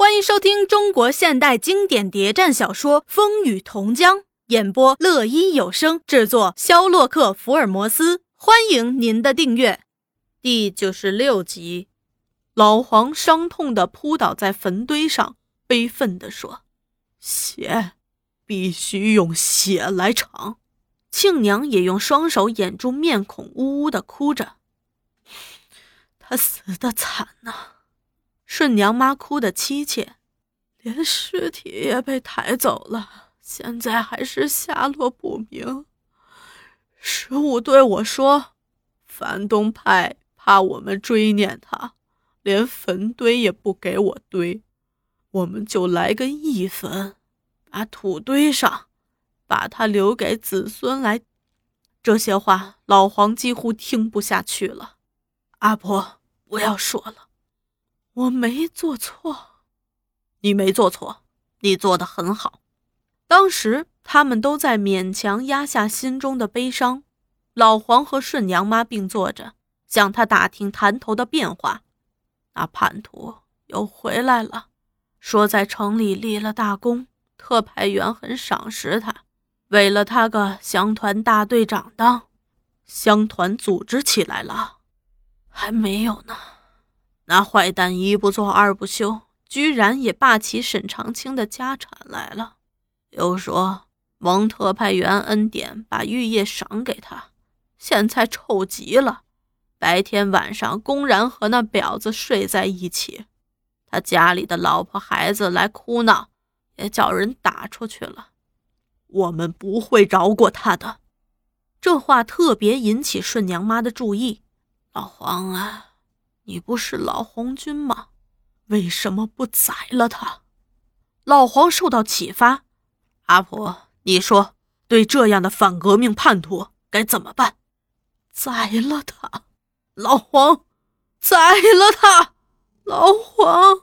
欢迎收听中国现代经典谍战小说《风雨同江》，演播乐一有声，制作肖洛克福尔摩斯。欢迎您的订阅。第九十六集，老黄伤痛的扑倒在坟堆上，悲愤地说：“血，必须用血来偿。”庆娘也用双手掩住面孔，呜呜的哭着：“他死的惨呐！”顺娘妈哭得凄切，连尸体也被抬走了，现在还是下落不明。十五对我说，反动派怕我们追撵他，连坟堆也不给我堆，我们就来个义坟，把土堆上，把他留给子孙来。这些话，老黄几乎听不下去了。阿婆，不要说了。我没做错，你没做错，你做的很好。当时他们都在勉强压下心中的悲伤。老黄和顺娘妈并坐着，向他打听潭头的变化。那叛徒又回来了，说在城里立了大功，特派员很赏识他，为了他个乡团大队长当。乡团组织起来了，还没有呢。那坏蛋一不做二不休，居然也霸起沈长清的家产来了。又说蒙特派员恩典，把玉叶赏给他，现在臭极了，白天晚上公然和那婊子睡在一起。他家里的老婆孩子来哭闹，也叫人打出去了。我们不会饶过他的。这话特别引起顺娘妈的注意。老黄啊！你不是老红军吗？为什么不宰了他？老黄受到启发。阿婆，你说，对这样的反革命叛徒该怎么办？宰了他，老黄，宰了他，老黄。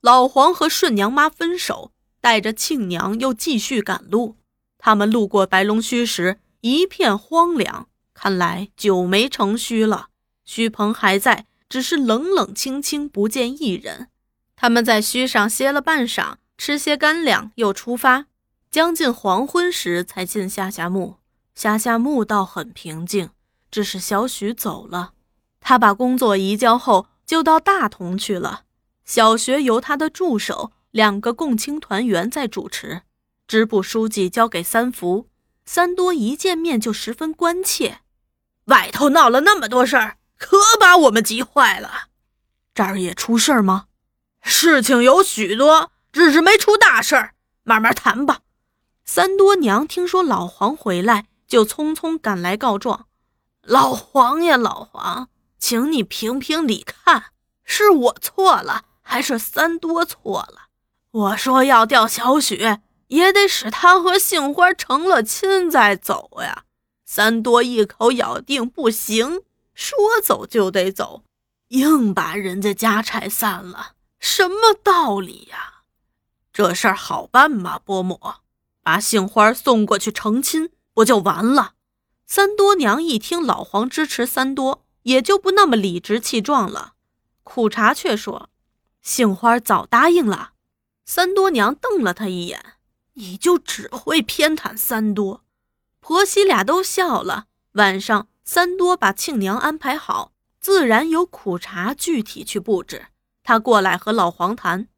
老黄和顺娘妈分手，带着庆娘又继续赶路。他们路过白龙墟时，一片荒凉，看来久没成墟了。虚棚还在。只是冷冷清清，不见一人。他们在墟上歇了半晌，吃些干粮，又出发。将近黄昏时，才进下下墓。下下墓倒很平静，只是小许走了。他把工作移交后，就到大同去了。小学由他的助手两个共青团员在主持，支部书记交给三福。三多一见面就十分关切，外头闹了那么多事儿。可把我们急坏了，这儿也出事儿吗？事情有许多，只是没出大事儿，慢慢谈吧。三多娘听说老黄回来，就匆匆赶来告状：“老黄呀，老黄，请你评评理，看是我错了，还是三多错了？我说要调小许，也得使他和杏花成了亲再走呀。三多一口咬定不行。”说走就得走，硬把人家家拆散了，什么道理呀？这事儿好办吗？伯母，把杏花送过去成亲，不就完了？三多娘一听老黄支持三多，也就不那么理直气壮了。苦茶却说：“杏花早答应了。”三多娘瞪了他一眼：“你就只会偏袒三多？”婆媳俩都笑了。晚上。三多把庆娘安排好，自然由苦茶具体去布置。他过来和老黄谈，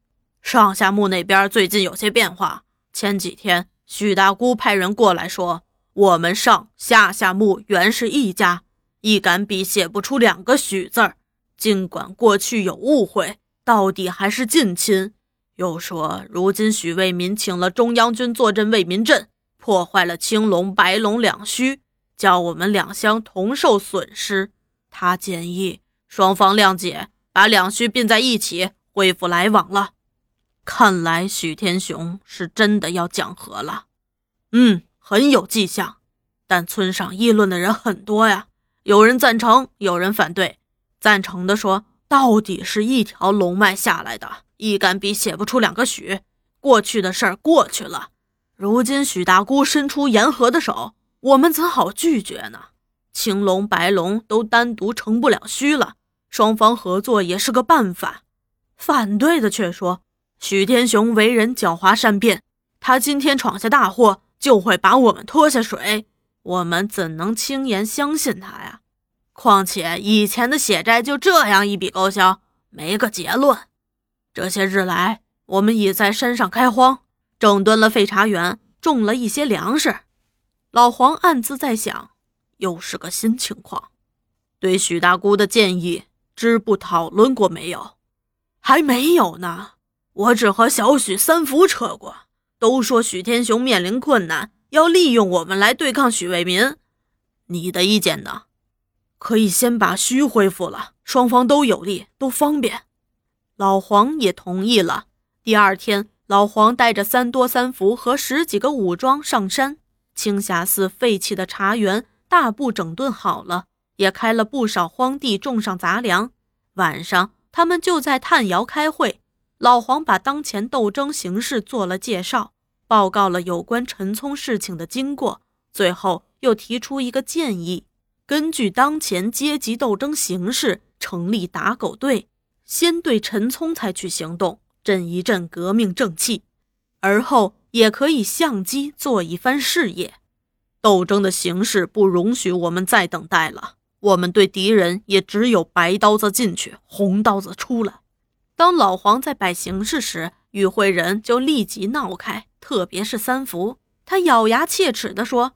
上下墓那边最近有些变化。前几天许大姑派人过来说，我们上下下墓原是一家，一杆笔写不出两个许字儿。尽管过去有误会，到底还是近亲。又说如今许为民请了中央军坐镇为民镇，破坏了青龙、白龙两虚。叫我们两乡同受损失，他建议双方谅解，把两区并在一起，恢复来往了。看来许天雄是真的要讲和了。嗯，很有迹象，但村上议论的人很多呀，有人赞成，有人反对。赞成的说，到底是一条龙脉下来的，一杆笔写不出两个许。过去的事儿过去了，如今许大姑伸出言和的手。我们怎好拒绝呢？青龙、白龙都单独成不了虚了，双方合作也是个办法。反对的却说，许天雄为人狡猾善变，他今天闯下大祸，就会把我们拖下水。我们怎能轻言相信他呀？况且以前的血债就这样一笔勾销，没个结论。这些日来，我们已在山上开荒，整顿了废茶园，种了一些粮食。老黄暗自在想，又是个新情况。对许大姑的建议，支部讨论过没有？还没有呢。我只和小许、三福扯过，都说许天雄面临困难。要利用我们来对抗许为民，你的意见呢？可以先把虚恢复了，双方都有利，都方便。老黄也同意了。第二天，老黄带着三多、三福和十几个武装上山，青霞寺废弃的茶园大部整顿好了，也开了不少荒地，种上杂粮。晚上，他们就在炭窑开会。老黄把当前斗争形势做了介绍。报告了有关陈聪事情的经过，最后又提出一个建议：根据当前阶级斗争形势，成立打狗队，先对陈聪采取行动，振一振革命正气；而后也可以相机做一番事业。斗争的形势不容许我们再等待了，我们对敌人也只有白刀子进去，红刀子出来。当老黄在摆形势时，与会人就立即闹开。特别是三福，他咬牙切齿地说：“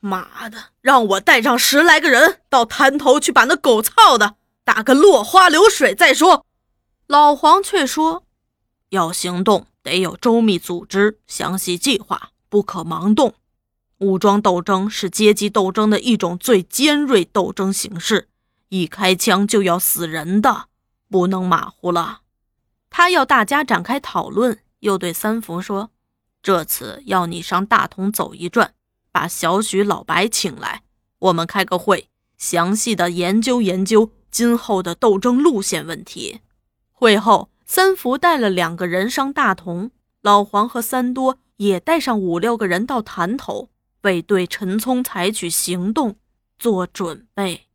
妈的，让我带上十来个人到滩头去把那狗操的打个落花流水再说。”老黄却说：“要行动得有周密组织、详细计划，不可盲动。武装斗争是阶级斗争的一种最尖锐斗争形式，一开枪就要死人的，不能马虎了。”他要大家展开讨论，又对三福说。这次要你上大同走一转，把小许、老白请来，我们开个会，详细的研究研究今后的斗争路线问题。会后，三福带了两个人上大同，老黄和三多也带上五六个人到潭头，为对陈聪采取行动做准备。